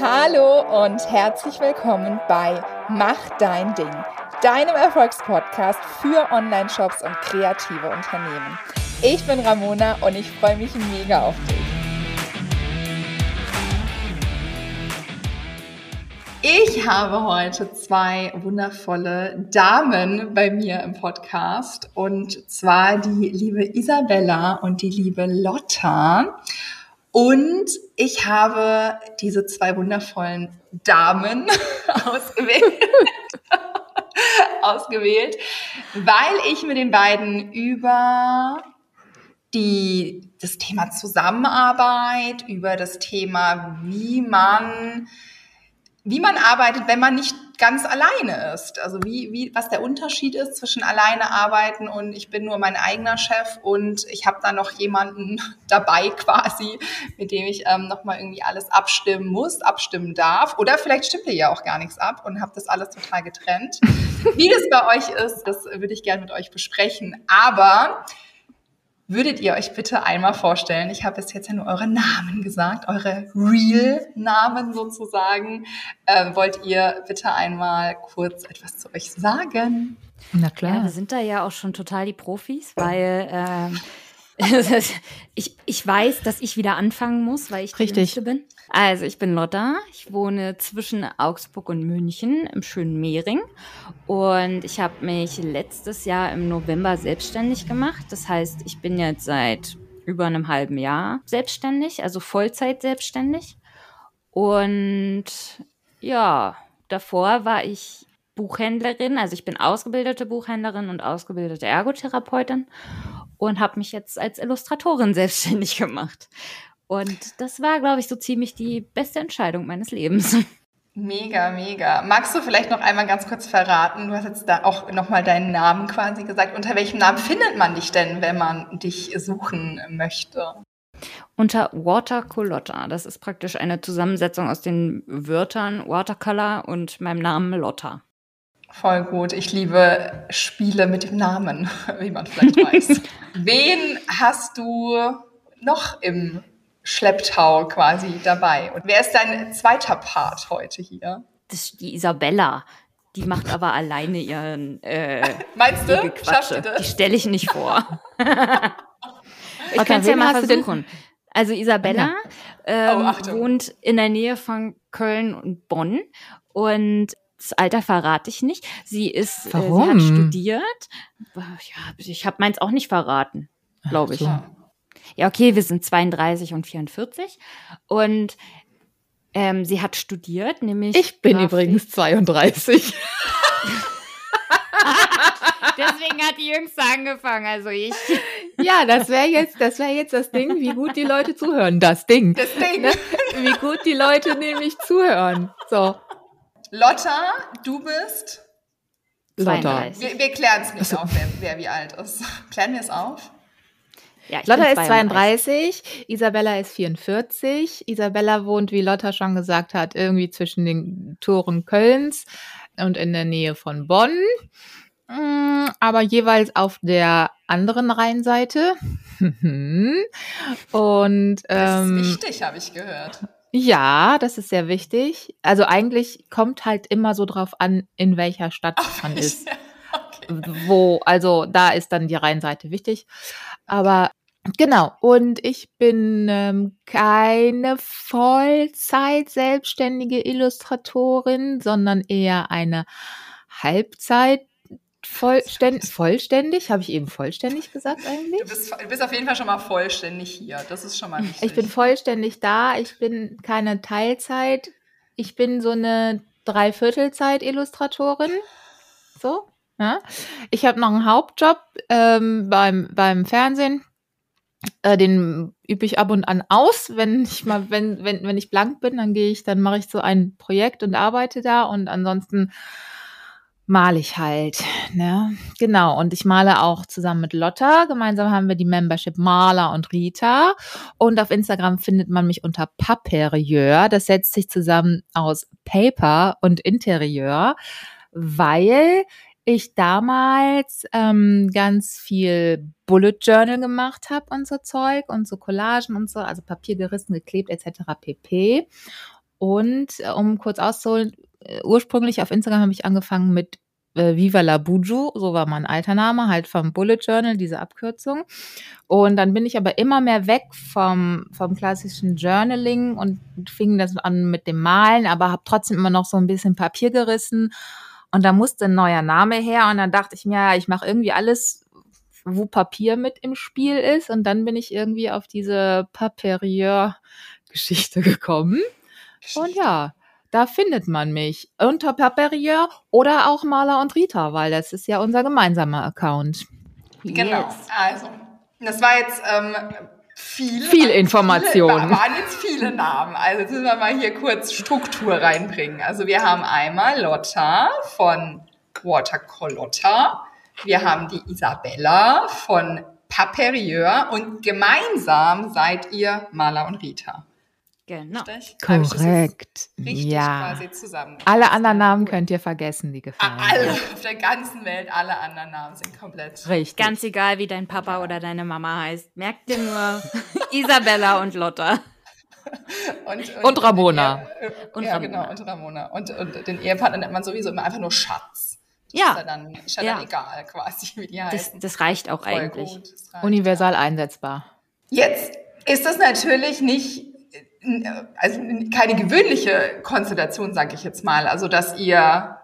Hallo und herzlich willkommen bei Mach dein Ding, deinem Erfolgspodcast für Online-Shops und kreative Unternehmen. Ich bin Ramona und ich freue mich mega auf dich. Ich habe heute zwei wundervolle Damen bei mir im Podcast und zwar die liebe Isabella und die liebe Lotta. Und ich habe diese zwei wundervollen Damen ausgewählt, ausgewählt, weil ich mit den beiden über die, das Thema Zusammenarbeit, über das Thema, wie man wie man arbeitet, wenn man nicht ganz alleine ist. Also wie, wie, was der Unterschied ist zwischen alleine arbeiten und ich bin nur mein eigener Chef und ich habe da noch jemanden dabei quasi, mit dem ich ähm, nochmal irgendwie alles abstimmen muss, abstimmen darf. Oder vielleicht stimmt ihr ja auch gar nichts ab und habe das alles total getrennt. Wie das bei euch ist, das würde ich gerne mit euch besprechen. Aber Würdet ihr euch bitte einmal vorstellen, ich habe bis jetzt ja nur eure Namen gesagt, eure Real-Namen sozusagen. Äh, wollt ihr bitte einmal kurz etwas zu euch sagen? Na klar. Ja, wir sind da ja auch schon total die Profis, weil ähm, ich, ich weiß, dass ich wieder anfangen muss, weil ich Richtig. bin. Also, ich bin Lotta. Ich wohne zwischen Augsburg und München im schönen Mehring. Und ich habe mich letztes Jahr im November selbstständig gemacht. Das heißt, ich bin jetzt seit über einem halben Jahr selbstständig, also Vollzeit selbstständig. Und ja, davor war ich Buchhändlerin, also ich bin ausgebildete Buchhändlerin und ausgebildete Ergotherapeutin und habe mich jetzt als Illustratorin selbstständig gemacht. Und das war, glaube ich, so ziemlich die beste Entscheidung meines Lebens. Mega, mega. Magst du vielleicht noch einmal ganz kurz verraten? Du hast jetzt da auch nochmal deinen Namen quasi gesagt. Unter welchem Namen findet man dich denn, wenn man dich suchen möchte? Unter Watercolotta. Das ist praktisch eine Zusammensetzung aus den Wörtern Watercolor und meinem Namen Lotta. Voll gut. Ich liebe Spiele mit dem Namen, wie man vielleicht weiß. Wen hast du noch im Schlepptau quasi dabei. Und wer ist dein zweiter Part heute hier? Das ist die Isabella. Die macht aber alleine ihren. Äh, Meinst du? Schafft die, das? die stelle ich nicht vor. ich kann es ja mal versuchen. Also Isabella ähm, oh, wohnt in der Nähe von Köln und Bonn und das Alter verrate ich nicht. Sie ist, Warum? Äh, sie hat studiert. Ja, ich habe meins auch nicht verraten, glaube ich. So ja, okay, wir sind 32 und 44. Und ähm, sie hat studiert, nämlich. Ich bin Grafik. übrigens 32. Deswegen hat die Jüngste angefangen, also ich. Ja, das wäre jetzt, das wäre jetzt das Ding, wie gut die Leute zuhören. Das Ding. Das Ding. Ne? Wie gut die Leute nämlich zuhören. So. Lotta, du bist. Lotta. Wir, wir klären es nicht auf, wer, wer wie alt ist. Klären wir es auf? Ja, Lotta ist 32, Isabella ist 44. Isabella wohnt, wie Lotta schon gesagt hat, irgendwie zwischen den Toren Kölns und in der Nähe von Bonn. Mm, aber jeweils auf der anderen Rheinseite. und ähm, das ist ähm, wichtig, habe ich gehört. Ja, das ist sehr wichtig. Also eigentlich kommt halt immer so drauf an, in welcher Stadt Ach, man ist. Okay. Wo, also da ist dann die Rheinseite wichtig. Aber genau, und ich bin ähm, keine Vollzeit selbstständige Illustratorin, sondern eher eine Halbzeit vollständig, vollständig, habe ich eben vollständig gesagt eigentlich? Du bist, du bist, auf jeden Fall schon mal vollständig hier. Das ist schon mal wichtig. Ich bin vollständig da. Ich bin keine Teilzeit. Ich bin so eine Dreiviertelzeit-Illustratorin. So. Ja. Ich habe noch einen Hauptjob ähm, beim, beim Fernsehen. Äh, den übe ich ab und an aus, wenn ich mal, wenn, wenn, wenn ich blank bin, dann gehe ich, dann mache ich so ein Projekt und arbeite da und ansonsten male ich halt. Ne? Genau, und ich male auch zusammen mit Lotta. Gemeinsam haben wir die Membership Maler und Rita. Und auf Instagram findet man mich unter Paperieur. Das setzt sich zusammen aus Paper und Interieur, weil ich damals ähm, ganz viel Bullet Journal gemacht habe und so Zeug und so Collagen und so, also Papier gerissen, geklebt etc. pp. Und äh, um kurz auszuholen, ursprünglich auf Instagram habe ich angefangen mit äh, Viva la Buju, so war mein alter Name, halt vom Bullet Journal, diese Abkürzung. Und dann bin ich aber immer mehr weg vom, vom klassischen Journaling und fing das an mit dem Malen, aber habe trotzdem immer noch so ein bisschen Papier gerissen. Und da musste ein neuer Name her und dann dachte ich mir, ja, ich mache irgendwie alles, wo Papier mit im Spiel ist. Und dann bin ich irgendwie auf diese Paperieur-Geschichte gekommen. Und ja, da findet man mich unter Paperieur oder auch Maler und Rita, weil das ist ja unser gemeinsamer Account. Genau. Yes. Also, das war jetzt ähm, viel, Viel Information. Viele, waren jetzt viele Namen. Also jetzt müssen wir mal hier kurz Struktur reinbringen. Also wir haben einmal Lotta von Watercolotta. Wir haben die Isabella von Paperieur und gemeinsam seid ihr Maler und Rita. Genau. Richtig? Korrekt. Richtig Ja. quasi zusammen. Alle anderen Namen könnt ihr vergessen, die gefallen. Ah, Alle auf der ganzen Welt, alle anderen Namen sind komplett. Richtig. Ganz egal, wie dein Papa oder deine Mama heißt. Merk dir nur Isabella und Lotta. Und, Und Ramona. den Ehe- Und ja, Ramona. genau, und Ramona. Und, und den Ehepartner nennt man sowieso immer einfach nur Schatz. Das Ja. Ist ja dann, ist ja Ja. dann egal, quasi, wie die Das, heißen. das reicht auch Voll eigentlich. reicht. Universal einsetzbar. Jetzt ist das natürlich nicht, also keine gewöhnliche Konstellation, sage ich jetzt mal. Also, dass ihr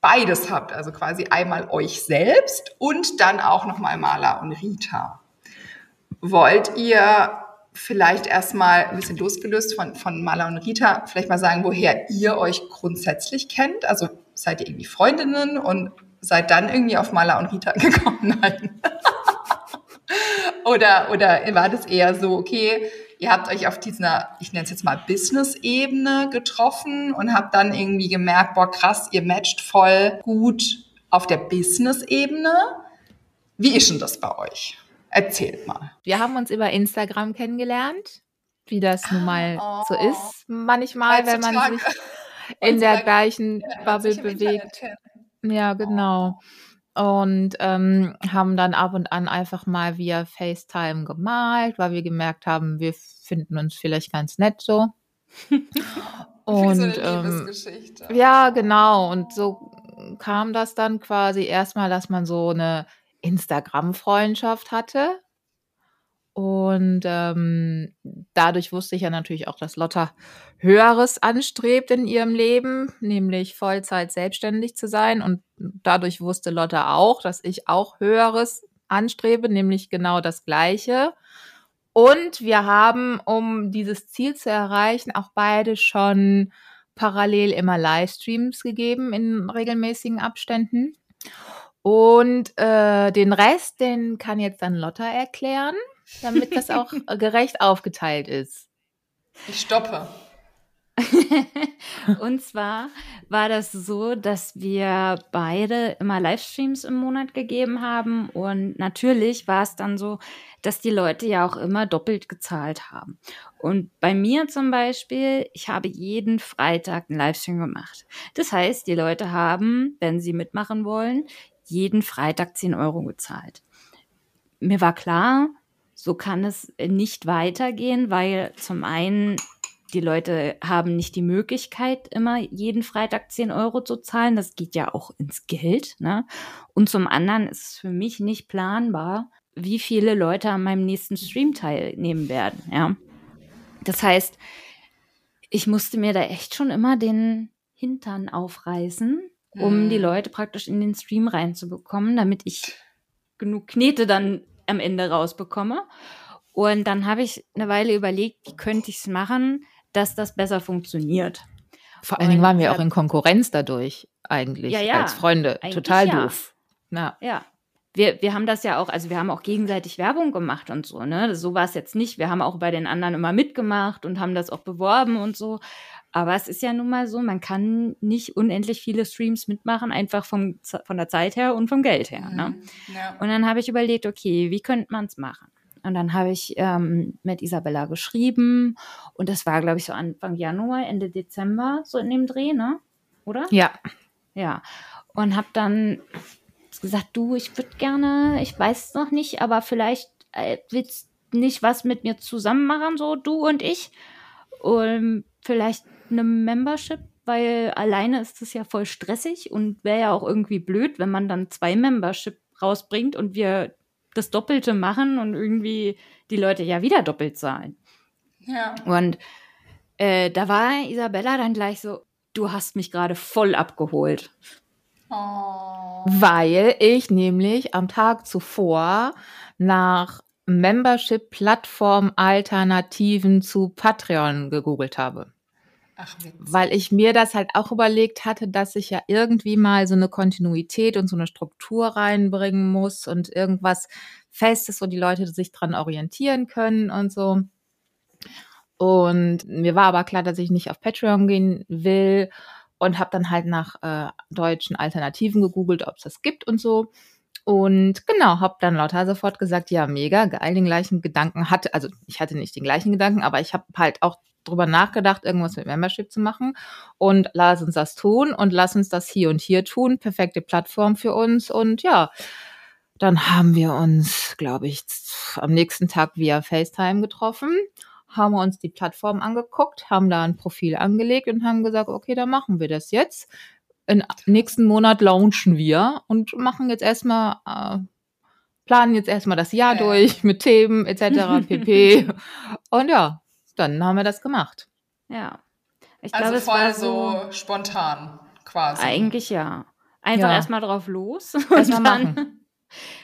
beides habt, also quasi einmal euch selbst und dann auch nochmal Maler und Rita. Wollt ihr vielleicht erstmal ein bisschen losgelöst von, von Maler und Rita, vielleicht mal sagen, woher ihr euch grundsätzlich kennt? Also seid ihr irgendwie Freundinnen und seid dann irgendwie auf Maler und Rita gekommen? Nein. oder, oder war das eher so, okay, ihr habt euch auf dieser, ich nenne es jetzt mal Business-Ebene getroffen und habt dann irgendwie gemerkt, boah, krass, ihr matcht voll gut auf der Business-Ebene. Wie ist denn das bei euch? Erzählt mal. Wir haben uns über Instagram kennengelernt, wie das nun mal Oh. so ist. Manchmal, wenn man sich in der gleichen Bubble Internet bewegt. Ja, genau. Und ähm, haben dann ab und an einfach mal via FaceTime gemalt, weil wir gemerkt haben, wir finden uns vielleicht ganz nett so. Wie Und so eine ähm, ja, genau. Und so kam das dann quasi erstmal, dass man so eine Instagram-Freundschaft hatte. Und ähm, dadurch wusste ich ja natürlich auch, dass Lotta Höheres anstrebt in ihrem Leben, nämlich Vollzeit selbstständig zu sein. Und dadurch wusste Lotta auch, dass ich auch Höheres anstrebe, nämlich genau das Gleiche. Und wir haben, um dieses Ziel zu erreichen, auch beide schon parallel immer Livestreams gegeben in regelmäßigen Abständen. Und äh, den Rest, den kann jetzt dann Lotta erklären, damit das auch gerecht aufgeteilt ist. Ich stoppe. Und zwar war das so, dass wir beide immer Livestreams im Monat gegeben haben. Und natürlich war es dann so, dass die Leute ja auch immer doppelt gezahlt haben. Und bei mir zum Beispiel, ich habe jeden Freitag einen Livestream gemacht. Das heißt, die Leute haben, wenn sie mitmachen wollen, jeden Freitag 10 Euro gezahlt. Mir war klar, so kann es nicht weitergehen, weil zum einen die Leute haben nicht die Möglichkeit, immer jeden Freitag 10 Euro zu zahlen. Das geht ja auch ins Geld. Ne? Und zum anderen ist es für mich nicht planbar, wie viele Leute an meinem nächsten Stream teilnehmen werden. Ja? Das heißt, ich musste mir da echt schon immer den Hintern aufreißen, um Hm. die Leute praktisch in den Stream reinzubekommen, damit ich genug Knete dann am Ende rausbekomme. Und dann habe ich eine Weile überlegt, wie könnte ich es machen, dass das besser funktioniert. Vor allen Dingen waren wir auch in Konkurrenz dadurch eigentlich Ja, ja. als Freunde. Total ja. doof. Ja. Ja. Wir, wir haben das ja auch, also wir haben auch gegenseitig Werbung gemacht und so, ne? So war es jetzt nicht. Wir haben auch bei den anderen immer mitgemacht und haben das auch beworben und so. Aber es ist ja nun mal so, man kann nicht unendlich viele Streams mitmachen, einfach vom, Z- von der Zeit her und vom Geld her. Ne? Mhm. Ja. Und dann habe ich überlegt, okay, wie könnte man es machen? Und dann habe ich ähm, mit Isabella geschrieben und das war, glaube ich, so Anfang Januar, Ende Dezember, so in dem Dreh, ne? Oder? ja. Ja. Und habe dann gesagt, du, ich würde gerne, ich weiß noch nicht, aber vielleicht äh, willst nicht was mit mir zusammen machen, so du und ich. um, vielleicht eine Membership, weil alleine ist es ja voll stressig und wäre ja auch irgendwie blöd, wenn man dann zwei Membership rausbringt und wir das Doppelte machen und irgendwie die Leute ja wieder doppelt zahlen. Ja. Und äh, da war Isabella dann gleich so, du hast mich gerade voll abgeholt. Oh. Weil ich nämlich am Tag zuvor nach Membership-Plattform-Alternativen zu Patreon gegoogelt habe. Ach. Weil ich mir das halt auch überlegt hatte, dass ich ja irgendwie mal so eine Kontinuität und so eine Struktur reinbringen muss und irgendwas Festes, wo die Leute sich dran orientieren können und so. Und mir war aber klar, dass ich nicht auf Patreon gehen will und habe dann halt nach äh, deutschen Alternativen gegoogelt, ob es das gibt und so. Und genau, habe dann lauter sofort gesagt, ja, mega, geil, den gleichen Gedanken hatte, also ich hatte nicht den gleichen Gedanken, aber ich habe halt auch drüber nachgedacht, irgendwas mit Membership zu machen. Und lass uns das tun und lass uns das hier und hier tun. Perfekte Plattform für uns. Und ja, dann haben wir uns, glaube ich, am nächsten Tag via FaceTime getroffen, haben wir uns die Plattform angeguckt, haben da ein Profil angelegt und haben gesagt, okay, dann machen wir das jetzt. Im nächsten Monat launchen wir und machen jetzt erstmal, äh, planen jetzt erstmal das Jahr Ja. durch mit Themen etc. pp. und ja, dann haben wir das gemacht. Ja. Ich Also glaube, es voll war so spontan quasi. Eigentlich ja. Einfach Ja. erstmal drauf los. Erst und mal dann- machen.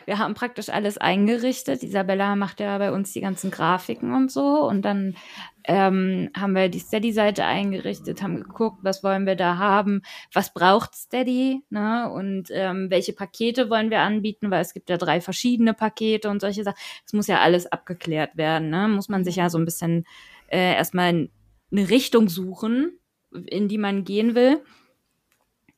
Wir haben praktisch alles eingerichtet. Isabella macht ja bei uns die ganzen Grafiken und so. Und dann ähm, haben wir die Steady-Seite eingerichtet, haben geguckt, was wollen wir da haben, was braucht Steady, ne? Und ähm, welche Pakete wollen wir anbieten, weil es gibt ja drei verschiedene Pakete und solche Sachen. Es muss ja alles abgeklärt werden, ne? Muss man sich ja so ein bisschen äh, erstmal eine Richtung suchen, in die man gehen will.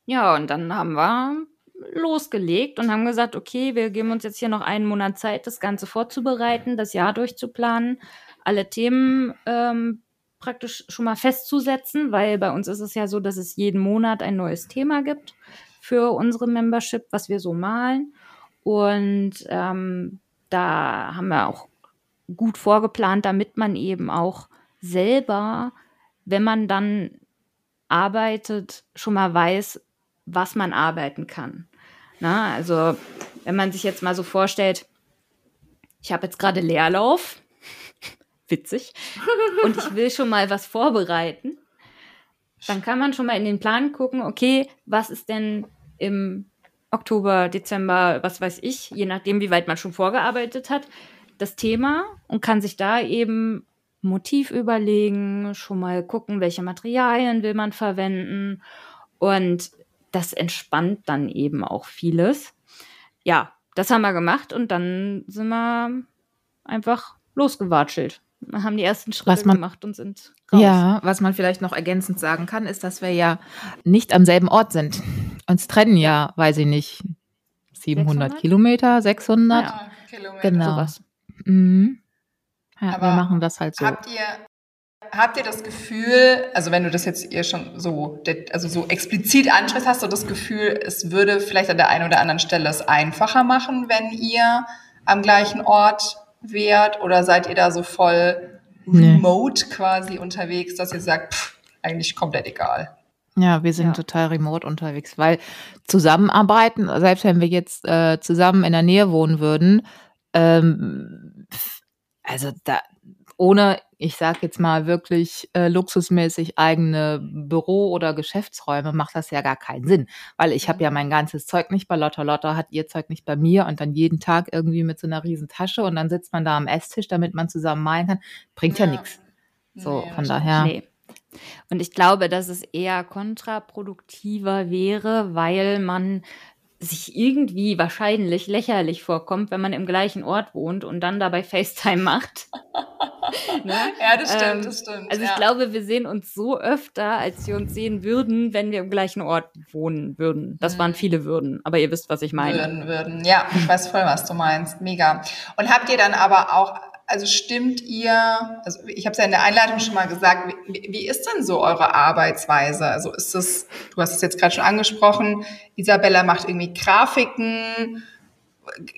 Ja, und dann haben wir losgelegt und haben gesagt, okay, wir geben uns jetzt hier noch einen Monat Zeit, das Ganze vorzubereiten, das Jahr durchzuplanen, alle Themen ähm, praktisch schon mal festzusetzen, weil bei uns ist es ja so, dass es jeden Monat ein neues Thema gibt für unsere Membership, was wir so malen. Und ähm, da haben wir auch gut vorgeplant, damit man eben auch selber, wenn man dann arbeitet, schon mal weiß, was man arbeiten kann. Na, also wenn man sich jetzt mal so vorstellt, ich habe jetzt gerade Leerlauf, witzig, und ich will schon mal was vorbereiten, dann kann man schon mal in den Plan gucken, okay, was ist denn im Oktober, Dezember, was weiß ich, je nachdem, wie weit man schon vorgearbeitet hat, das Thema und kann sich da eben Motiv überlegen, schon mal gucken, welche Materialien will man verwenden und das entspannt dann eben auch vieles. Ja, das haben wir gemacht und dann sind wir einfach losgewatschelt. Wir haben die ersten Schritte man- gemacht und sind raus. Ja, was man vielleicht noch ergänzend sagen kann, ist, dass wir ja nicht am selben Ort sind. Uns trennen ja, weiß ich nicht, 700 600? Kilometer, 600. Ja. Ah, Kilometer. Genau. sowas. Mhm. Ja, wir Aber machen das halt so. Habt ihr, habt ihr das Gefühl, also wenn du das jetzt ihr schon so, also so explizit ansprichst, hast du das Gefühl, es würde vielleicht an der einen oder anderen Stelle es einfacher machen, wenn ihr am gleichen Ort wärt? Oder seid ihr da so voll Nee. remote quasi unterwegs, dass ihr sagt, pff, eigentlich komplett egal? Ja, wir sind Ja. total remote unterwegs, weil zusammenarbeiten, selbst wenn wir jetzt äh, zusammen in der Nähe wohnen würden, ähm, also da ohne, ich sag jetzt mal wirklich äh, luxusmäßig eigene Büro- oder Geschäftsräume macht das ja gar keinen Sinn, weil ich habe ja mein ganzes Zeug nicht bei Lotta. Lotta hat ihr Zeug nicht bei mir und dann jeden Tag irgendwie mit so einer riesen Tasche und dann sitzt man da am Esstisch, damit man zusammen malen kann, bringt ja, Ja. nichts. So, Nee, von daher. Nee. Und ich glaube, dass es eher kontraproduktiver wäre, weil man sich irgendwie wahrscheinlich lächerlich vorkommt, wenn man im gleichen Ort wohnt und dann dabei FaceTime macht. ne? Ja, das stimmt, Ähm, das stimmt. Also ich ja. glaube, wir sehen uns so öfter, als wir uns sehen würden, wenn wir im gleichen Ort wohnen würden. Das waren Mhm. viele Würden, aber ihr wisst, was ich meine. würden, würden. Ja, ich weiß voll, was du meinst. Mega. Und habt ihr dann aber auch, also stimmt ihr, also ich habe es ja in der Einleitung schon mal gesagt, wie, wie ist denn so eure Arbeitsweise? Also ist es, du hast es jetzt gerade schon angesprochen, Isabella macht irgendwie Grafiken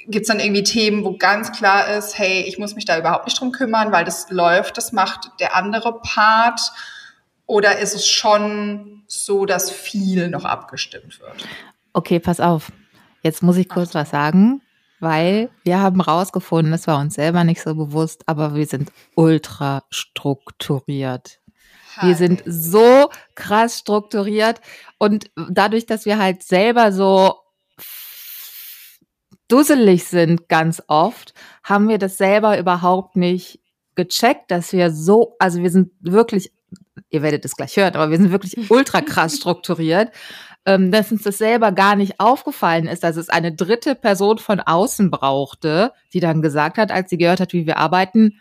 Gibt es dann irgendwie Themen, wo ganz klar ist, hey, ich muss mich da überhaupt nicht drum kümmern, weil das läuft, das macht der andere Part? Oder ist es schon so, dass viel noch abgestimmt wird? Okay, pass auf. Jetzt muss ich kurz was sagen, weil wir haben rausgefunden, das war uns selber nicht so bewusst, aber wir sind ultra strukturiert. Wir sind so krass strukturiert. Und dadurch, dass wir halt selber so dusselig sind ganz oft, haben wir das selber überhaupt nicht gecheckt, dass wir so, also wir sind wirklich, ihr werdet es gleich hören, aber wir sind wirklich ultra krass strukturiert, ähm, dass uns das selber gar nicht aufgefallen ist, dass es eine dritte Person von außen brauchte, die dann gesagt hat, als sie gehört hat, wie wir arbeiten,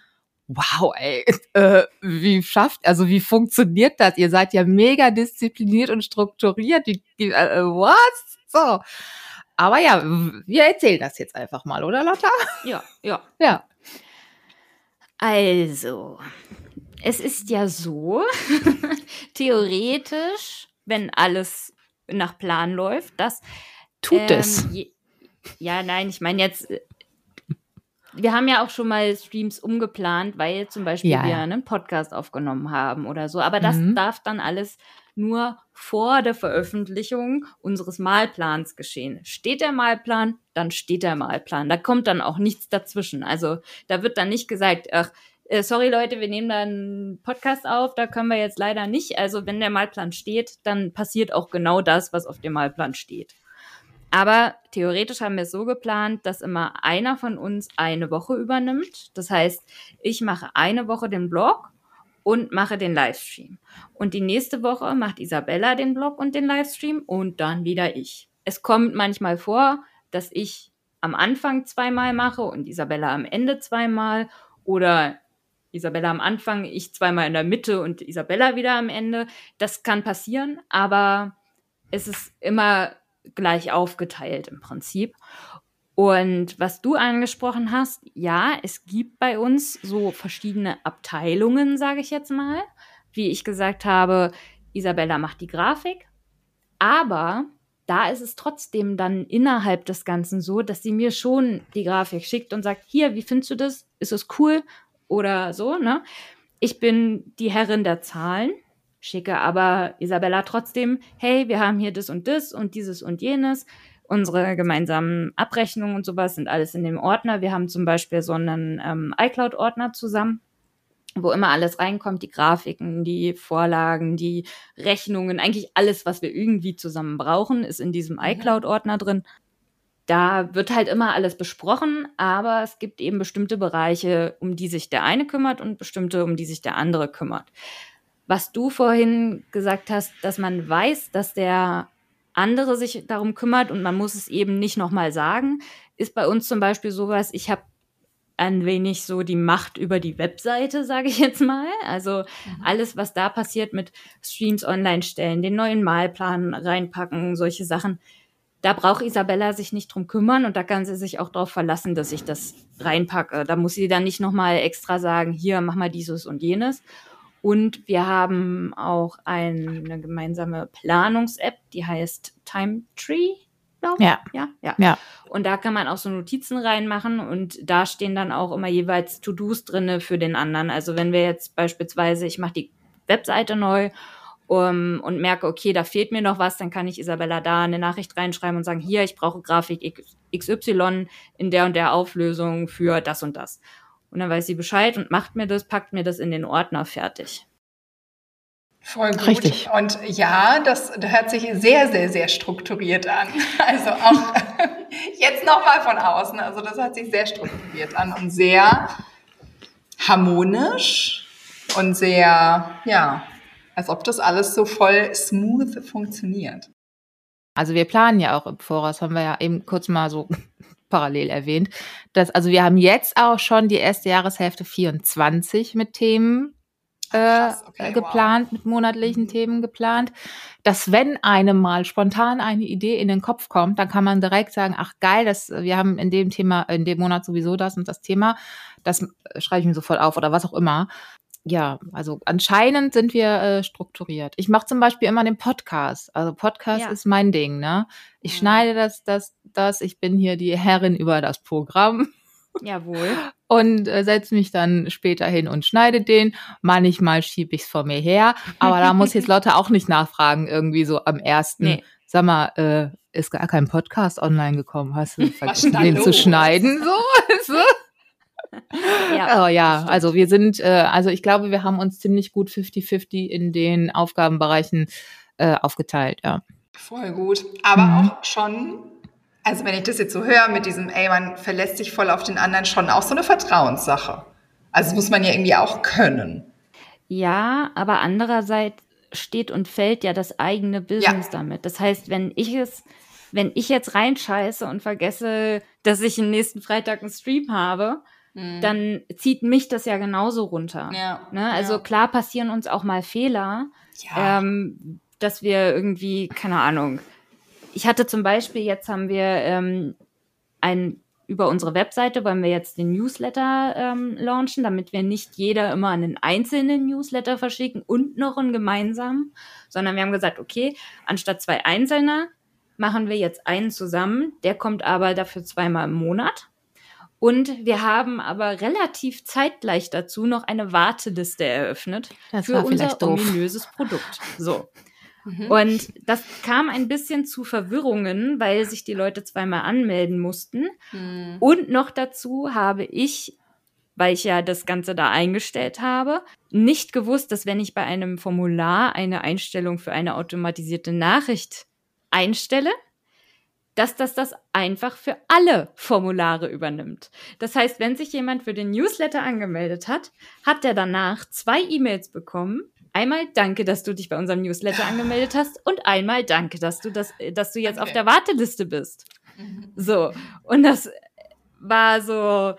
wow, ey, äh, wie schafft, also wie funktioniert das? Ihr seid ja mega diszipliniert und strukturiert. Wie, äh, was? So. Aber ja, wir erzählen das jetzt einfach mal, oder Lotta? Ja, ja. Ja. Also, es ist ja so, theoretisch, wenn alles nach Plan läuft, dass. Tut ähm, es. Je, ja, nein, ich meine jetzt, wir haben ja auch schon mal Streams umgeplant, weil zum Beispiel ja, wir ja. einen Podcast aufgenommen haben oder so. Aber das mhm. darf dann alles nur vor der Veröffentlichung unseres Malplans geschehen. Steht der Malplan, dann steht der Malplan. Da kommt dann auch nichts dazwischen. Also da wird dann nicht gesagt, ach, äh, sorry Leute, wir nehmen da einen Podcast auf, da können wir jetzt leider nicht. Also wenn der Malplan steht, dann passiert auch genau das, was auf dem Malplan steht. Aber theoretisch haben wir es so geplant, dass immer einer von uns eine Woche übernimmt. Das heißt, ich mache eine Woche den Blog und mache den Livestream. Und die nächste Woche macht Isabella den Blog und den Livestream und dann wieder ich. Es kommt manchmal vor, dass ich am Anfang zweimal mache und Isabella am Ende zweimal oder Isabella am Anfang, ich zweimal in der Mitte und Isabella wieder am Ende. Das kann passieren, aber es ist immer gleich aufgeteilt im Prinzip. Und was du angesprochen hast, ja, es gibt bei uns so verschiedene Abteilungen, sage ich jetzt mal. Wie ich gesagt habe, Isabella macht die Grafik, aber da ist es trotzdem dann innerhalb des Ganzen so, dass sie mir schon die Grafik schickt und sagt, hier, wie findest du das? Ist es cool? Oder so, ne? Ich bin die Herrin der Zahlen, schicke aber Isabella trotzdem, hey, wir haben hier das und das und dieses und jenes unsere gemeinsamen Abrechnungen und sowas sind alles in dem Ordner. Wir haben zum Beispiel so einen ähm, iCloud-Ordner zusammen, wo immer alles reinkommt, die Grafiken, die Vorlagen, die Rechnungen, eigentlich alles, was wir irgendwie zusammen brauchen, ist in diesem mhm. iCloud-Ordner drin. Da wird halt immer alles besprochen, aber es gibt eben bestimmte Bereiche, um die sich der eine kümmert und bestimmte, um die sich der andere kümmert. Was du vorhin gesagt hast, dass man weiß, dass der andere sich darum kümmert und man muss es eben nicht nochmal sagen, ist bei uns zum Beispiel sowas, ich habe ein wenig so die Macht über die Webseite, sage ich jetzt mal. Also mhm. alles, was da passiert mit Streams online stellen, den neuen Malplan reinpacken, solche Sachen. Da braucht Isabella sich nicht drum kümmern und da kann sie sich auch darauf verlassen, dass ich das reinpacke. Da muss sie dann nicht nochmal extra sagen, hier, mach mal dieses und jenes. Und wir haben auch eine gemeinsame Planungs-App, die heißt Time Tree. Ja. ja. Ja, ja. Und da kann man auch so Notizen reinmachen und da stehen dann auch immer jeweils To-Dos drinne für den anderen. Also wenn wir jetzt beispielsweise, ich mache die Webseite neu um, und merke, okay, da fehlt mir noch was, dann kann ich Isabella da eine Nachricht reinschreiben und sagen, hier, ich brauche Grafik XY in der und der Auflösung für das und das. Und dann weiß sie Bescheid und macht mir das, packt mir das in den Ordner fertig. Voll gut. Richtig. Und ja, das hört sich sehr, sehr, sehr strukturiert an. Also auch jetzt nochmal von außen. Also das hört sich sehr strukturiert an und sehr harmonisch und sehr, ja, als ob das alles so voll smooth funktioniert. Also wir planen ja auch im Voraus, haben wir ja eben kurz mal so parallel erwähnt. Dass, also wir haben jetzt auch schon die erste Jahreshälfte 24 mit Themen äh, okay, geplant, wow. mit monatlichen mhm. Themen geplant, dass wenn einem mal spontan eine Idee in den Kopf kommt, dann kann man direkt sagen, ach geil, das, wir haben in dem Thema, in dem Monat sowieso das und das Thema, das schreibe ich mir sofort auf oder was auch immer. Ja, also anscheinend sind wir äh, strukturiert. Ich mache zum Beispiel immer den Podcast. Also Podcast ja. ist mein Ding, ne? Ich mhm. schneide das, das dass ich bin hier die Herrin über das Programm. Jawohl. Und äh, setze mich dann später hin und schneide den. Manchmal schiebe ich es vor mir her. Aber da muss jetzt Lotte auch nicht nachfragen, irgendwie so am ersten. Nee. Sag mal, äh, ist gar kein Podcast online gekommen. Hast du vergessen, den los? zu schneiden? So, so. ja. Oh, ja, also wir sind, äh, also ich glaube, wir haben uns ziemlich gut 50-50 in den Aufgabenbereichen äh, aufgeteilt, ja. Voll gut. Aber mhm. auch schon, also wenn ich das jetzt so höre mit diesem, ey, man verlässt sich voll auf den anderen, schon auch so eine Vertrauenssache. Also muss man ja irgendwie auch können. Ja, aber andererseits steht und fällt ja das eigene Business ja. damit. Das heißt, wenn ich es, wenn ich jetzt reinscheiße und vergesse, dass ich den nächsten Freitag einen Stream habe, mhm. dann zieht mich das ja genauso runter. Ja. Ne? Also ja. klar passieren uns auch mal Fehler, ja. ähm, dass wir irgendwie, keine Ahnung. Ich hatte zum Beispiel, jetzt haben wir ähm, ein über unsere Webseite wollen wir jetzt den Newsletter ähm, launchen, damit wir nicht jeder immer einen einzelnen Newsletter verschicken und noch einen gemeinsamen, sondern wir haben gesagt, okay, anstatt zwei einzelne machen wir jetzt einen zusammen. Der kommt aber dafür zweimal im Monat. Und wir haben aber relativ zeitgleich dazu noch eine Warteliste eröffnet das für unser ominöses Produkt. So. Mhm. Und das kam ein bisschen zu Verwirrungen, weil sich die Leute zweimal anmelden mussten. Mhm. Und noch dazu habe ich, weil ich ja das Ganze da eingestellt habe, nicht gewusst, dass wenn ich bei einem Formular eine Einstellung für eine automatisierte Nachricht einstelle, dass das das einfach für alle Formulare übernimmt. Das heißt, wenn sich jemand für den Newsletter angemeldet hat, hat er danach zwei E-Mails bekommen. Einmal danke, dass du dich bei unserem Newsletter angemeldet hast und einmal danke, dass du das, dass du jetzt okay. auf der Warteliste bist. Mhm. So. Und das war so,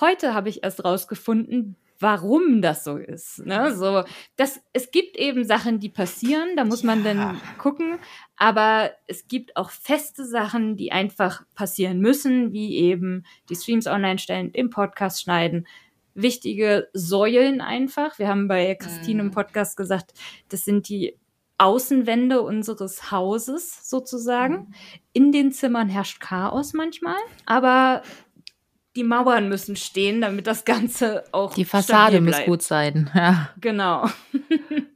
heute habe ich erst rausgefunden, warum das so ist. Ne? So, das, es gibt eben Sachen, die passieren, da muss man dann gucken, aber es gibt auch feste Sachen, die einfach passieren müssen, wie eben die Streams online stellen, im Podcast schneiden. Wichtige Säulen einfach. Wir haben bei Christine im mhm. Podcast gesagt, das sind die Außenwände unseres Hauses sozusagen. Mhm. In den Zimmern herrscht Chaos manchmal, aber die Mauern müssen stehen, damit das Ganze auch. Die Fassade muss gut sein. Ja. Genau.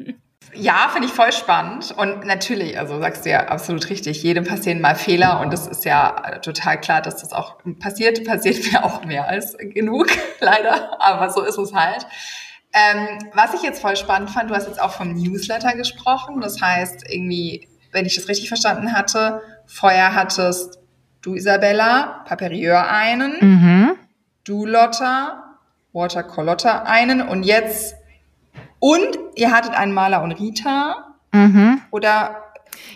Ja, finde ich voll spannend. Und natürlich, also sagst du ja absolut richtig, jedem passieren mal Fehler und das ist ja total klar, dass das auch passiert. Passiert mir auch mehr als genug, leider. Aber so ist es halt. Ähm, was ich jetzt voll spannend fand, du hast jetzt auch vom Newsletter gesprochen. Das heißt, irgendwie, wenn ich das richtig verstanden hatte, vorher hattest du Isabella, Paperieur einen, mhm. du Lotta, Watercolotta einen und jetzt und ihr hattet einen Maler und Rita mhm. oder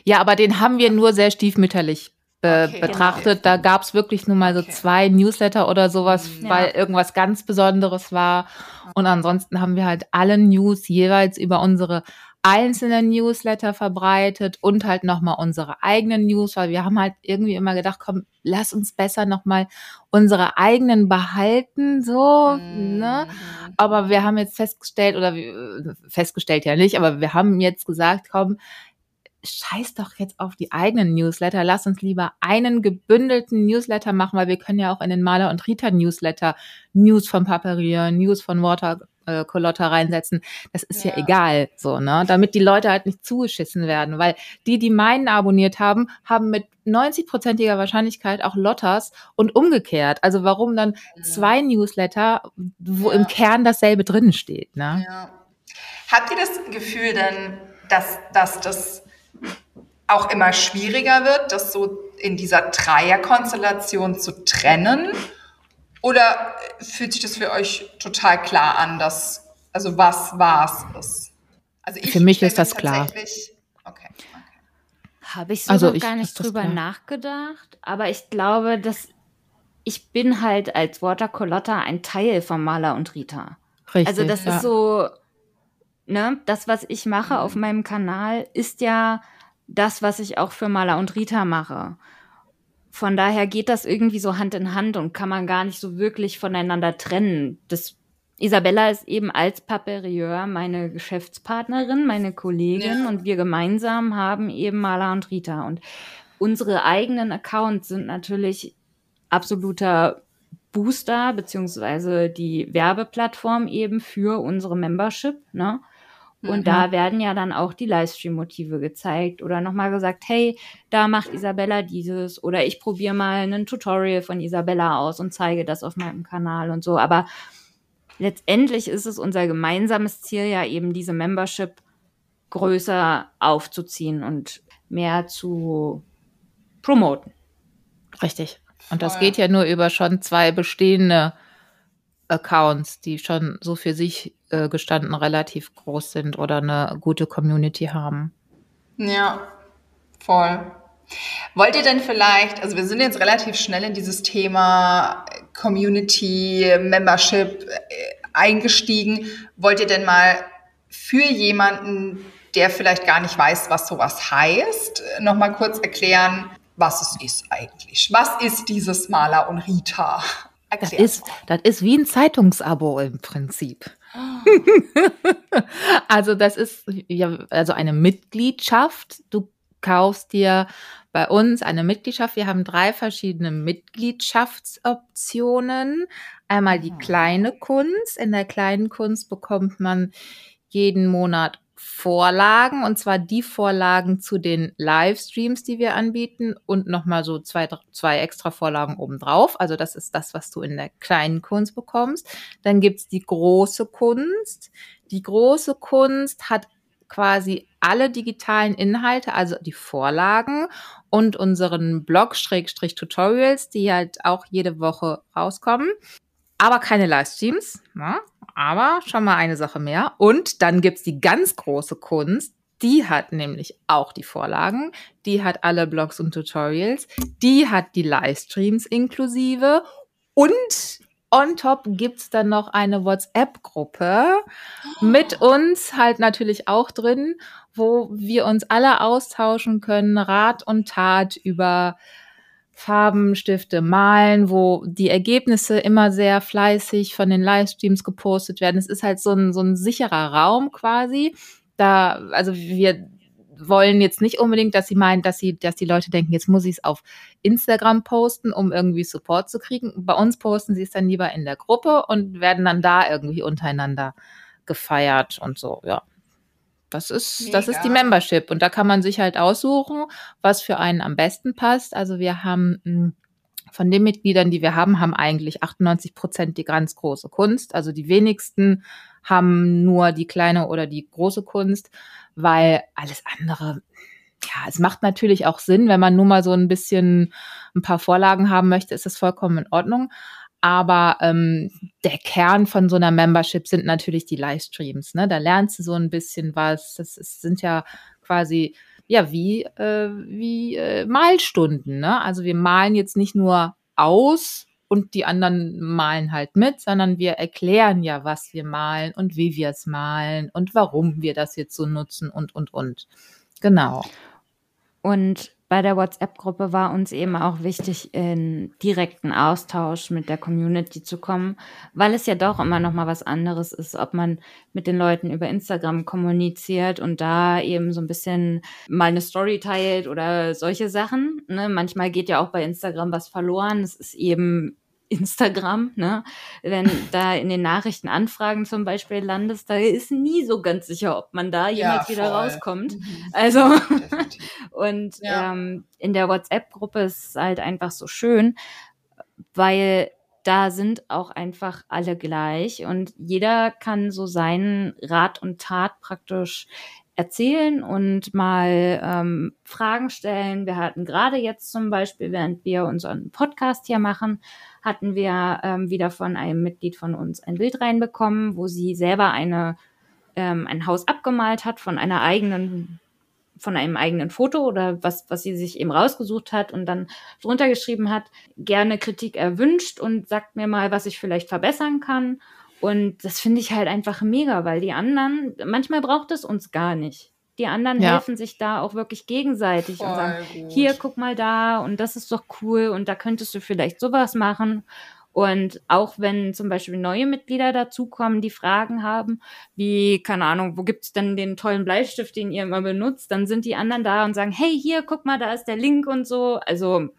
ja, aber den haben wir nur sehr stiefmütterlich be okay, betrachtet. Genau. Da gab es wirklich nur mal so okay. zwei Newsletter oder sowas, ja. weil irgendwas ganz Besonderes war. Und ansonsten haben wir halt alle News jeweils über unsere einzelnen Newsletter verbreitet und halt nochmal unsere eigenen News, weil wir haben halt irgendwie immer gedacht, komm, lass uns besser nochmal unsere eigenen behalten, so, mhm. ne? Aber wir haben jetzt festgestellt, oder festgestellt ja nicht, aber wir haben jetzt gesagt, komm, scheiß doch jetzt auf die eigenen Newsletter. Lass uns lieber einen gebündelten Newsletter machen, weil wir können ja auch in den Maler und Rita Newsletter News von Paperia, News von Water äh, Colotta reinsetzen. Das ist ja. ja. egal, so, ne? Damit die Leute halt nicht zugeschissen werden, weil die, die meinen abonniert haben, haben mit 90-prozentiger Wahrscheinlichkeit auch Lottas und umgekehrt. Also warum dann ja. zwei Newsletter, wo ja. im Kern dasselbe drin steht, ne? Ja. Habt ihr das Gefühl denn, dass, dass das auch immer schwieriger wird, das so in dieser Dreierkonstellation zu trennen? Oder fühlt sich das für euch total klar an, dass, also was war es Also für mich ist das klar. Okay. Habe ich so also noch gar nicht drüber klar. nachgedacht, aber ich glaube, dass ich bin halt als Watercolotta ein Teil von Maler und Rita. Richtig, also das ja. ist so, ne, das, was ich mache mhm. auf meinem Kanal, ist ja das, was ich auch für Maler und Rita mache. Von daher geht das irgendwie so Hand in Hand und kann man gar nicht so wirklich voneinander trennen. Das Isabella ist eben als Paperieur meine Geschäftspartnerin, meine Kollegin ja. und wir gemeinsam haben eben Maler und Rita. Und unsere eigenen Accounts sind natürlich absoluter Booster, beziehungsweise die Werbeplattform eben für unsere Membership, ne? Und mhm. da werden ja dann auch die Livestream-Motive gezeigt oder nochmal gesagt, hey, da macht Isabella dieses oder ich probiere mal ein Tutorial von Isabella aus und zeige das auf meinem Kanal und so. Aber letztendlich ist es unser gemeinsames Ziel ja eben diese Membership größer aufzuziehen und mehr zu promoten. Richtig. Und das geht ja nur über schon zwei bestehende Accounts, die schon so für sich äh, gestanden relativ groß sind oder eine gute Community haben. Ja, voll. Wollt ihr denn vielleicht, also wir sind jetzt relativ schnell in dieses Thema Community, Membership äh, eingestiegen. Wollt ihr denn mal für jemanden, der vielleicht gar nicht weiß, was sowas heißt, nochmal kurz erklären, was es ist eigentlich? Was ist dieses Maler und Rita? Das ist, das ist wie ein Zeitungsabo im Prinzip. also das ist ja also eine Mitgliedschaft. Du kaufst dir bei uns eine Mitgliedschaft. Wir haben drei verschiedene Mitgliedschaftsoptionen. Einmal die ah. kleine Kunst. In der kleinen Kunst bekommt man jeden Monat Vorlagen und zwar die Vorlagen zu den Livestreams, die wir anbieten und nochmal so zwei, zwei extra Vorlagen obendrauf. Also das ist das, was du in der kleinen Kunst bekommst. Dann gibt's die große Kunst. Die große Kunst hat quasi alle digitalen Inhalte, also die Vorlagen und unseren Blog-Tutorials, die halt auch jede Woche rauskommen. Aber keine Livestreams. Ja? Aber schon mal eine Sache mehr. Und dann gibt's die ganz große Kunst. Die hat nämlich auch die Vorlagen. Die hat alle Blogs und Tutorials. Die hat die Livestreams inklusive. Und on top gibt's dann noch eine WhatsApp-Gruppe mit uns halt natürlich auch drin, wo wir uns alle austauschen können, Rat und Tat über Farbenstifte malen, wo die Ergebnisse immer sehr fleißig von den Livestreams gepostet werden. Es ist halt so ein, so ein sicherer Raum quasi. Da, also wir wollen jetzt nicht unbedingt, dass sie meinen, dass sie, dass die Leute denken, jetzt muss ich es auf Instagram posten, um irgendwie Support zu kriegen. Bei uns posten sie es dann lieber in der Gruppe und werden dann da irgendwie untereinander gefeiert und so, ja. Das ist, das ist die Membership. Und da kann man sich halt aussuchen, was für einen am besten passt. Also wir haben hm, von den Mitgliedern, die wir haben, haben eigentlich 98 Prozent die ganz große Kunst. Also die wenigsten haben nur die kleine oder die große Kunst, weil alles andere, ja, es macht natürlich auch Sinn, wenn man nur mal so ein bisschen ein paar Vorlagen haben möchte, ist das vollkommen in Ordnung. Aber ähm, der Kern von so einer Membership sind natürlich die Livestreams. Ne? Da lernst du so ein bisschen was. Das ist, sind ja quasi ja wie äh, wie äh, Malstunden. Ne? Also wir malen jetzt nicht nur aus und die anderen malen halt mit, sondern wir erklären ja, was wir malen und wie wir es malen und warum wir das jetzt so nutzen und und und. Genau. Und bei der WhatsApp-Gruppe war uns eben auch wichtig, in direkten Austausch mit der Community zu kommen, weil es ja doch immer noch mal was anderes ist, ob man mit den Leuten über Instagram kommuniziert und da eben so ein bisschen mal eine Story teilt oder solche Sachen. Ne? Manchmal geht ja auch bei Instagram was verloren. Es ist eben Instagram, ne? Wenn da in den Nachrichten Anfragen zum Beispiel landest, da ist nie so ganz sicher, ob man da jemals ja, wieder rauskommt. Mhm. Also und ja. ähm, in der WhatsApp-Gruppe ist es halt einfach so schön, weil da sind auch einfach alle gleich und jeder kann so seinen Rat und Tat praktisch erzählen und mal ähm, Fragen stellen. Wir hatten gerade jetzt zum Beispiel, während wir unseren Podcast hier machen, hatten wir ähm, wieder von einem Mitglied von uns ein Bild reinbekommen, wo sie selber eine, ähm, ein Haus abgemalt hat von einer eigenen von einem eigenen Foto oder was, was sie sich eben rausgesucht hat und dann drunter geschrieben hat, gerne Kritik erwünscht und sagt mir mal, was ich vielleicht verbessern kann. Und das finde ich halt einfach mega, weil die anderen, manchmal braucht es uns gar nicht. Die anderen ja. helfen sich da auch wirklich gegenseitig Voll und sagen, gut. hier, guck mal da und das ist doch cool und da könntest du vielleicht sowas machen. Und auch wenn zum Beispiel neue Mitglieder dazukommen, die Fragen haben, wie, keine Ahnung, wo gibt's denn den tollen Bleistift, den ihr immer benutzt, dann sind die anderen da und sagen, hey, hier, guck mal, da ist der Link und so. Also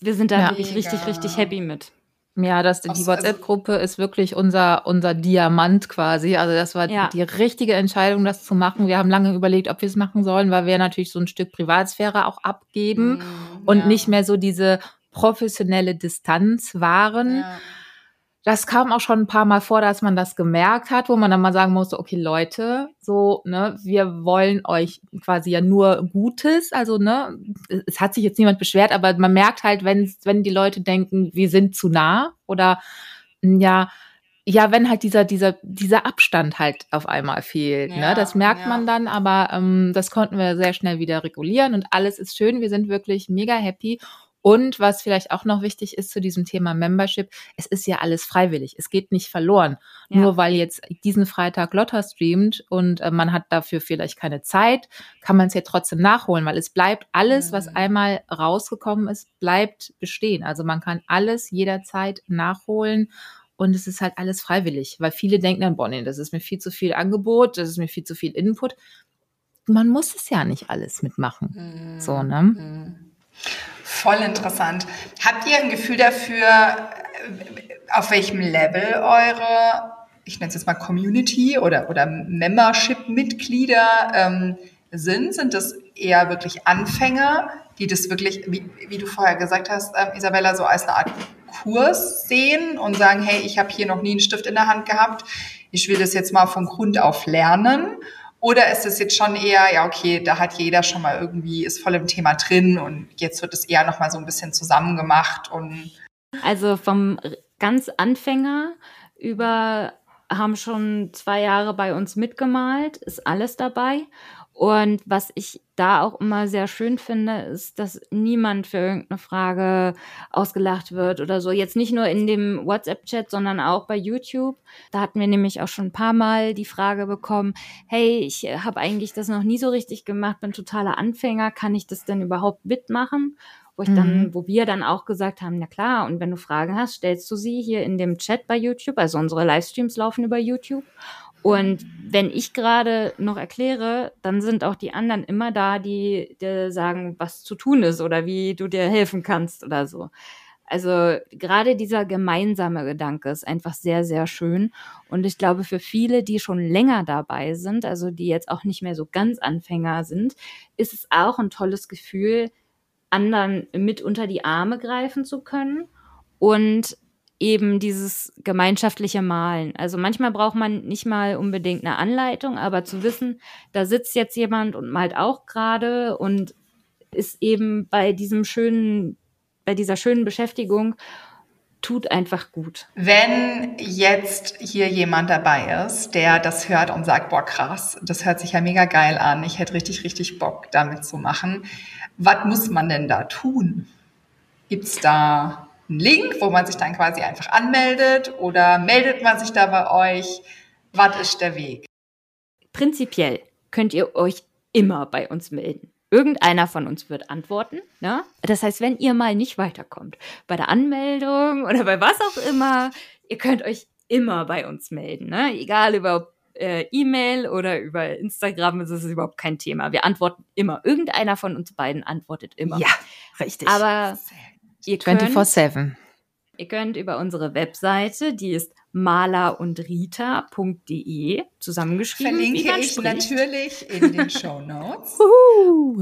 wir sind da Ja. wirklich richtig, richtig happy mit. Ja, das, die Aus- WhatsApp-Gruppe ist wirklich unser, unser Diamant quasi. Also das war Ja. die richtige Entscheidung, das zu machen. Wir haben lange überlegt, ob wir es machen sollen, weil wir natürlich so ein Stück Privatsphäre auch abgeben und ja. nicht mehr so diese professionelle Distanz wahren. Ja. Das kam auch schon ein paar Mal vor, dass man das gemerkt hat, wo man dann mal sagen musste, okay, Leute, so, ne, wir wollen euch quasi ja nur Gutes. Also, ne, es hat sich jetzt niemand beschwert, aber man merkt halt, wenn, wenn die Leute denken, wir sind zu nah oder ja, ja, wenn halt dieser, dieser, dieser Abstand halt auf einmal fehlt, Ja, ne? Das merkt ja. man dann, aber ähm, das konnten wir sehr schnell wieder regulieren und alles ist schön. Wir sind wirklich mega happy. Und was vielleicht auch noch wichtig ist zu diesem Thema Membership, es ist ja alles freiwillig. Es geht nicht verloren. Ja. Nur weil jetzt diesen Freitag Lotta streamt und äh, man hat dafür vielleicht keine Zeit, kann man es ja trotzdem nachholen, weil es bleibt alles, was Mhm. einmal rausgekommen ist, bleibt bestehen. Also man kann alles jederzeit nachholen. Und es ist halt alles freiwillig, weil viele denken dann, boah, nee, das ist mir viel zu viel Angebot, das ist mir viel zu viel Input. Man muss es ja nicht alles mitmachen. Mhm. So, ne? Mhm. Voll interessant. Habt ihr ein Gefühl dafür, äh, auf welchem Level eure, ich nenne es jetzt mal Community oder, oder Membership-Mitglieder ähm, sind? Sind das eher wirklich Anfänger, die das wirklich, wie, wie du vorher gesagt hast, ähm, Isabella, so als eine Art Kurs sehen und sagen, hey, ich habe hier noch nie einen Stift in der Hand gehabt, ich will das jetzt mal von Grund auf lernen? Oder ist es jetzt schon eher, ja, okay, da hat jeder schon mal irgendwie, ist voll im Thema drin und jetzt wird es eher nochmal so ein bisschen zusammen gemacht und Also vom ganz Anfänger über haben schon zwei Jahre bei uns mitgemalt, ist alles dabei. Und was ich da auch immer sehr schön finde, ist, dass niemand für irgendeine Frage ausgelacht wird oder so. Jetzt nicht nur in dem WhatsApp-Chat, sondern auch bei YouTube. Da hatten wir nämlich auch schon ein paar Mal die Frage bekommen, hey, ich habe eigentlich das noch nie so richtig gemacht, bin totaler Anfänger, kann ich das denn überhaupt mitmachen? Wo ich dann, Mhm. wo wir dann auch gesagt haben, na klar, und wenn du Fragen hast, stellst du sie hier in dem Chat bei YouTube. Also unsere Livestreams laufen über YouTube. Und wenn ich gerade noch erkläre, dann sind auch die anderen immer da, die dir sagen, was zu tun ist oder wie du dir helfen kannst oder so. Also gerade dieser gemeinsame Gedanke ist einfach sehr, sehr schön. Und ich glaube, für viele, die schon länger dabei sind, also die jetzt auch nicht mehr so ganz Anfänger sind, ist es auch ein tolles Gefühl, anderen mit unter die Arme greifen zu können und eben dieses gemeinschaftliche Malen. Also manchmal braucht man nicht mal unbedingt eine Anleitung, aber zu wissen, da sitzt jetzt jemand und malt auch gerade und ist eben bei diesem schönen, bei dieser schönen Beschäftigung, tut einfach gut. Wenn jetzt hier jemand dabei ist, der das hört und sagt, boah, krass, das hört sich ja mega geil an, ich hätte richtig, richtig Bock damit zu machen, was muss man denn da tun? Gibt's da einen Link, wo man sich dann quasi einfach anmeldet oder meldet man sich da bei euch? Was ist der Weg? Prinzipiell könnt ihr euch immer bei uns melden. Irgendeiner von uns wird antworten. Ne? Das heißt, wenn ihr mal nicht weiterkommt, bei der Anmeldung oder bei was auch immer, ihr könnt euch immer bei uns melden. Ne? Egal über äh, E-Mail oder über Instagram, ist es überhaupt kein Thema. Wir antworten immer. Irgendeiner von uns beiden antwortet immer. Ja, richtig. Aber ihr könnt, 24-7. ihr könnt über unsere Webseite, die ist malerundrita.de zusammengeschrieben. Verlinke ich spricht. natürlich in den Show Notes.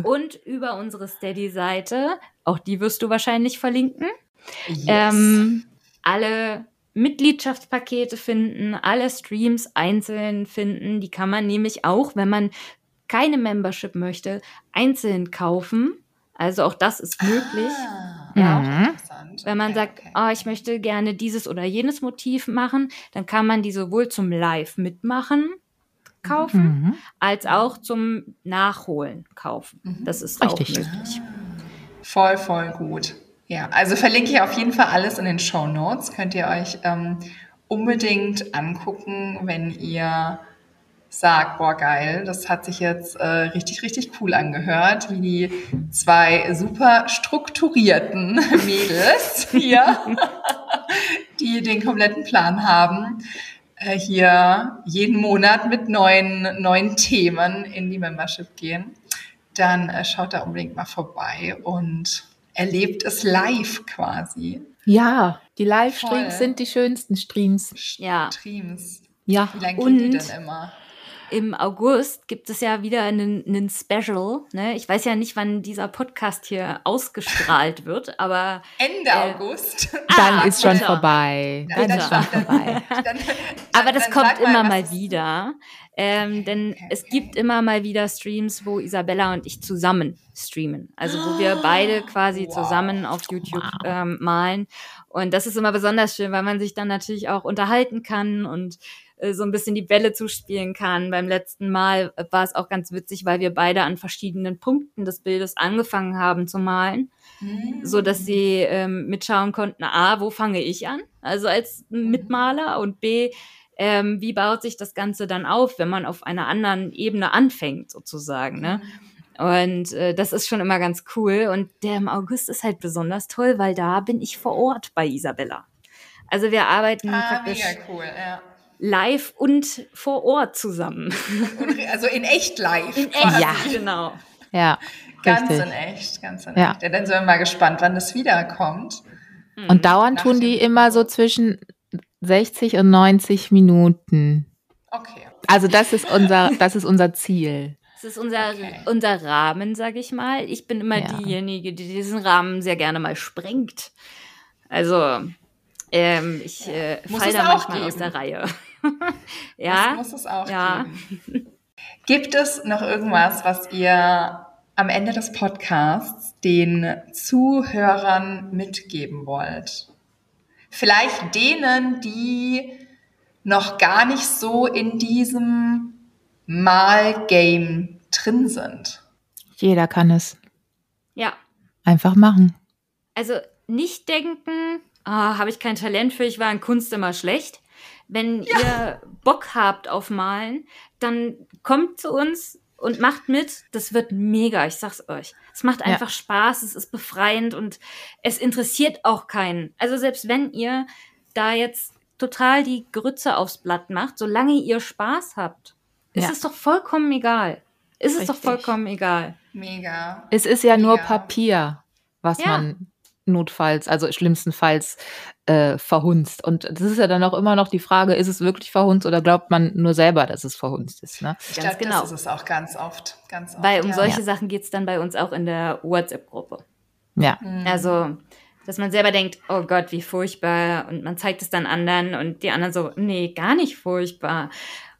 Und über unsere Steady-Seite, auch die wirst du wahrscheinlich verlinken, Yes. ähm, alle Mitgliedschaftspakete finden, alle Streams einzeln finden. Die kann man nämlich auch, wenn man keine Membership möchte, einzeln kaufen. Also auch das ist möglich. Ah, Ja. auch Mhm. interessant. Wenn man Okay, sagt, okay. oh, ich möchte gerne dieses oder jenes Motiv machen, dann kann man die sowohl zum Live mitmachen kaufen, Mhm. als auch zum Nachholen kaufen. Mhm. Das ist Richtig. auch möglich. Voll, voll gut. Ja, also verlinke ich auf jeden Fall alles in den Show Notes. Könnt ihr euch ähm, unbedingt angucken, wenn ihr sagt, boah, geil, das hat sich jetzt äh, richtig, richtig cool angehört, wie die zwei super strukturierten Mädels hier die den kompletten Plan haben, äh, hier jeden Monat mit neuen, neuen Themen in die Membership gehen, dann äh, schaut da unbedingt mal vorbei und erlebt es live quasi. Ja, die Livestreams sind die schönsten Streams. Ja. Streams. Ja. Wie lange gehen die Und- denn immer? Im August gibt es ja wieder einen, einen Special. Ne? Ich weiß ja nicht, wann dieser Podcast hier ausgestrahlt wird, aber Ende Äh, August. Dann Ah, ist schon bitte. vorbei. Dann Bitte. ist schon vorbei. Dann, Aber dann- das dann kommt immer mal wieder. Ähm, denn okay, es gibt immer mal wieder Streams, wo Isabella und ich zusammen streamen. Also wo wir beide quasi Wow. zusammen auf YouTube Wow. ähm, malen. Und das ist immer besonders schön, weil man sich dann natürlich auch unterhalten kann und so ein bisschen die Bälle zuspielen kann. Beim letzten Mal äh, war es auch ganz witzig, weil wir beide an verschiedenen Punkten des Bildes angefangen haben zu malen Hm. so dass sie ähm, mitschauen konnten, a, wo fange ich an, also als Mitmaler und b, ähm, wie baut sich das Ganze dann auf, wenn man auf einer anderen Ebene anfängt, sozusagen, ne? Und äh, das ist schon immer ganz cool. Und der im August ist halt besonders toll, weil da bin ich vor Ort bei Isabella. Also wir arbeiten Ah, praktisch cool, ja. Live und vor Ort zusammen. Also in echt live. In quasi. Ja, genau. Ja, Ganz richtig. in echt, ganz in Ja. echt. Ja, dann sind wir mal gespannt, wann das wiederkommt. Und dauernd Nach tun die immer so zwischen 60 und 90 Minuten. Okay. Also das ist unser, das ist unser Ziel. Das ist unser, Okay. unser Rahmen, sag ich mal. Ich bin immer Ja. diejenige, die diesen Rahmen sehr gerne mal sprengt. Also, ähm, ich äh, Muss fall es da auch manchmal aus geben. der Reihe. Das ja, muss es auch Ja. geben. Gibt es noch irgendwas, was ihr am Ende des Podcasts den Zuhörern mitgeben wollt? Vielleicht denen, die noch gar nicht so in diesem Malgame drin sind. Jeder kann es. ja. Einfach machen. Also nicht denken, ah, habe ich kein Talent für, ich war in Kunst immer schlecht. Wenn ihr Bock habt auf Malen, dann kommt zu uns und macht mit. Das wird mega, ich sag's euch. Es macht Ja. einfach Spaß, es ist befreiend und es interessiert auch keinen. Also selbst wenn ihr da jetzt total die Grütze aufs Blatt macht, solange ihr Spaß habt, ist Ja. es doch vollkommen egal. Ist es doch Richtig. vollkommen egal. Mega. Es ist ja nur Ja. Papier, was Ja. man notfalls, also schlimmstenfalls äh, verhunzt. Und das ist ja dann auch immer noch die Frage, ist es wirklich verhunzt oder glaubt man nur selber, dass es verhunzt ist? Ne? Ich Ganz glaube, genau. das ist es auch ganz oft. Ganz oft Weil um ja. solche Ja. Sachen geht's dann bei uns auch in der WhatsApp-Gruppe. Ja. Mhm. Also, dass man selber denkt, oh Gott, wie furchtbar. Und man zeigt es dann anderen und die anderen so, nee, gar nicht furchtbar.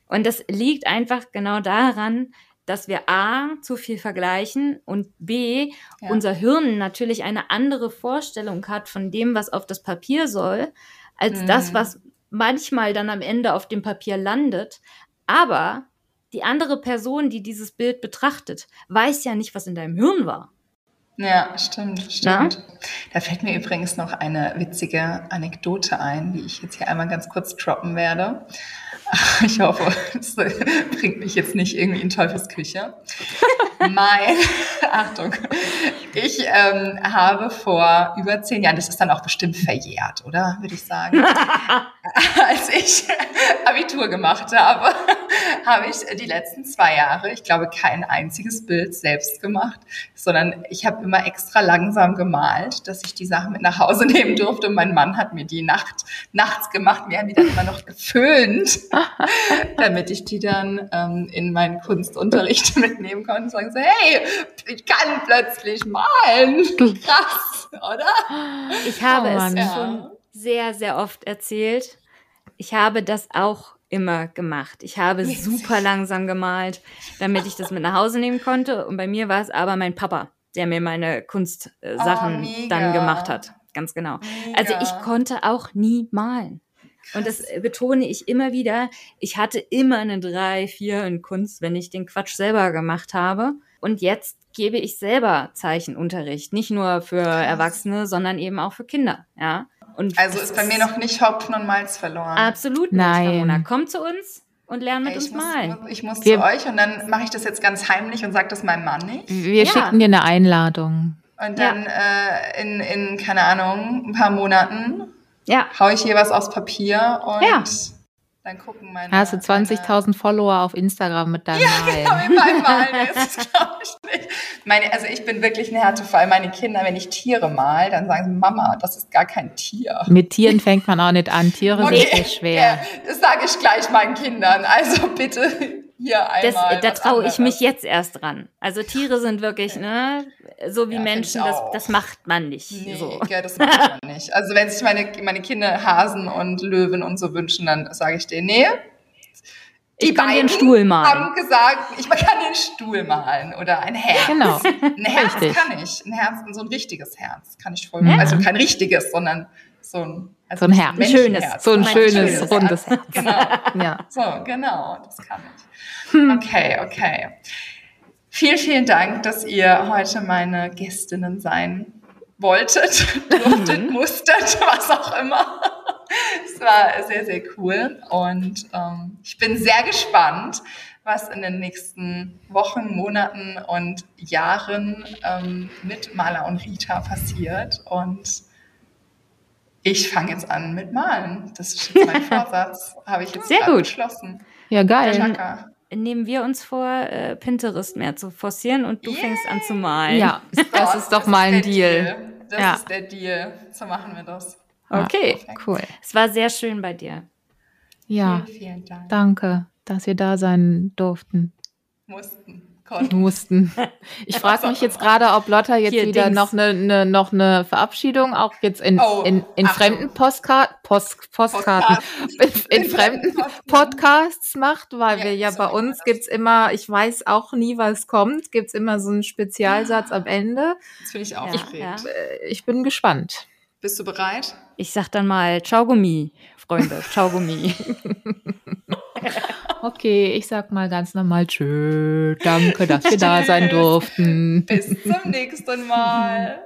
Und das liegt einfach genau daran, dass wir A, zu viel vergleichen und B, Ja. unser Hirn natürlich eine andere Vorstellung hat von dem, was auf das Papier soll, als Mhm. das, was manchmal dann am Ende auf dem Papier landet. Aber die andere Person, die dieses Bild betrachtet, weiß ja nicht, was in deinem Hirn war. Ja, stimmt, stimmt. Da fällt mir übrigens noch eine witzige Anekdote ein, die ich jetzt hier einmal ganz kurz droppen werde. Ich hoffe, es bringt mich jetzt nicht irgendwie in Teufels Küche. mein, Achtung, ich ähm, habe vor über zehn Jahren, das ist dann auch bestimmt verjährt, oder? Würde ich sagen. Als ich Abitur gemacht habe, habe ich die letzten zwei Jahre, ich glaube, kein einziges Bild selbst gemacht, sondern ich habe immer extra langsam gemalt, dass ich die Sachen mit nach Hause nehmen durfte. Und mein Mann hat mir die Nacht, nachts gemacht. Wir haben die dann immer noch geföhnt, damit ich die dann ähm, in meinen Kunstunterricht mitnehmen konnte und sagen so, hey, ich kann plötzlich malen. Krass, oder? Ich habe Oh es. Ja. schon sehr, sehr oft erzählt. Ich habe das auch immer gemacht. Ich habe super langsam gemalt, damit ich das mit nach Hause nehmen konnte. Und bei mir war es aber mein Papa, der mir meine Kunstsachen Oh, mega. dann gemacht hat. Ganz genau. Also ich Mega. konnte auch nie malen. Und das betone ich immer wieder. Ich hatte immer eine drei, vier in Kunst, wenn ich den Quatsch selber gemacht habe. Und jetzt gebe ich selber Zeichenunterricht. Nicht nur für Erwachsene, sondern eben auch für Kinder. Ja. Und Also ist bei mir noch nicht Hopfen und Malz verloren. absolut nicht, Nein. Ramona. Komm zu uns und lern mit Ey, uns ich muss, malen. ich muss Wir- zu euch und dann mache ich das jetzt ganz heimlich und sage das meinem Mann nicht. Wir Ja. schicken dir eine Einladung. Und dann äh, in, in, keine Ahnung, ein paar Monaten Ja. hau ich hier was aufs Papier und Ja. Dann gucken meine. Hast du meine- 20.000 Follower auf Instagram mit deinem Ja, Malen. mit meinem Malen es, glaube ich, nicht. Meine, also ich bin wirklich ein Härtefall. Meine Kinder, wenn ich Tiere mal, dann sagen sie, Mama, das ist gar kein Tier. Mit Tieren fängt man auch nicht an. Tiere Okay, sind sehr schwer. Ja, das sage ich gleich meinen Kindern. Also bitte hier Das, einmal. da traue ich mich jetzt erst dran. Also Tiere sind wirklich, ne, so wie Ja, Menschen, das, das macht man nicht. Nee, so. ja, das macht man nicht. Also wenn sich meine, meine Kinder Hasen und Löwen und so wünschen, dann sage ich denen, nee. Ich kann beiden Stuhl malen. haben gesagt, ich kann den Stuhl malen oder ein Herz. Genau. Ein Herz Richtig. kann ich. Ein Herz, so ein richtiges Herz kann ich voll. Mhm. Also kein richtiges, sondern so ein, also So ein Herz. Ein schönes. So ein sondern schönes, rundes Herz. Genau. Ja. So, genau, das kann ich. Hm. Okay, okay. Vielen, vielen Dank, dass ihr heute meine Gästinnen sein wolltet, durftet, musstet, was auch immer. Es war sehr, sehr cool und ähm, ich bin sehr gespannt, was in den nächsten Wochen, Monaten und Jahren ähm, mit Maler und Rita passiert und ich fange jetzt an mit Malen. Das ist jetzt mein Vorsatz. Habe ich jetzt Sehr gut. beschlossen. Ja, geil. Nehmen wir uns vor, äh, Pinterest mehr zu forcieren und du Yay. fängst an zu malen. Ja, das ist doch mal ein der Deal. Das Ja. ist der Deal. So machen wir das. Okay. Perfekt. Cool. Es war sehr schön bei dir. Ja, Vielen, vielen Dank. danke, dass ihr da sein durften. Mussten. Konnten. Mussten. Ich frage mich jetzt gerade, ob Lotta jetzt Hier, wieder Dings. noch eine ne, noch eine Verabschiedung auch jetzt in, Oh, in, in fremden Postcard, Post, Postkarten, in, in fremden Podcasts macht, weil Ja, wir ja so bei uns das. gibt's immer, ich weiß auch nie, was kommt, gibt's immer so einen Spezialsatz am Ende. Jetzt bin ich auch Ja, ja. Äh, Ich bin gespannt. Bist du bereit? Ich sag dann mal Ciao Gummi, Freunde. Ciao Gummi. Okay, ich sag mal ganz normal tschö, danke, dass wir da sein durften. Bis zum nächsten Mal.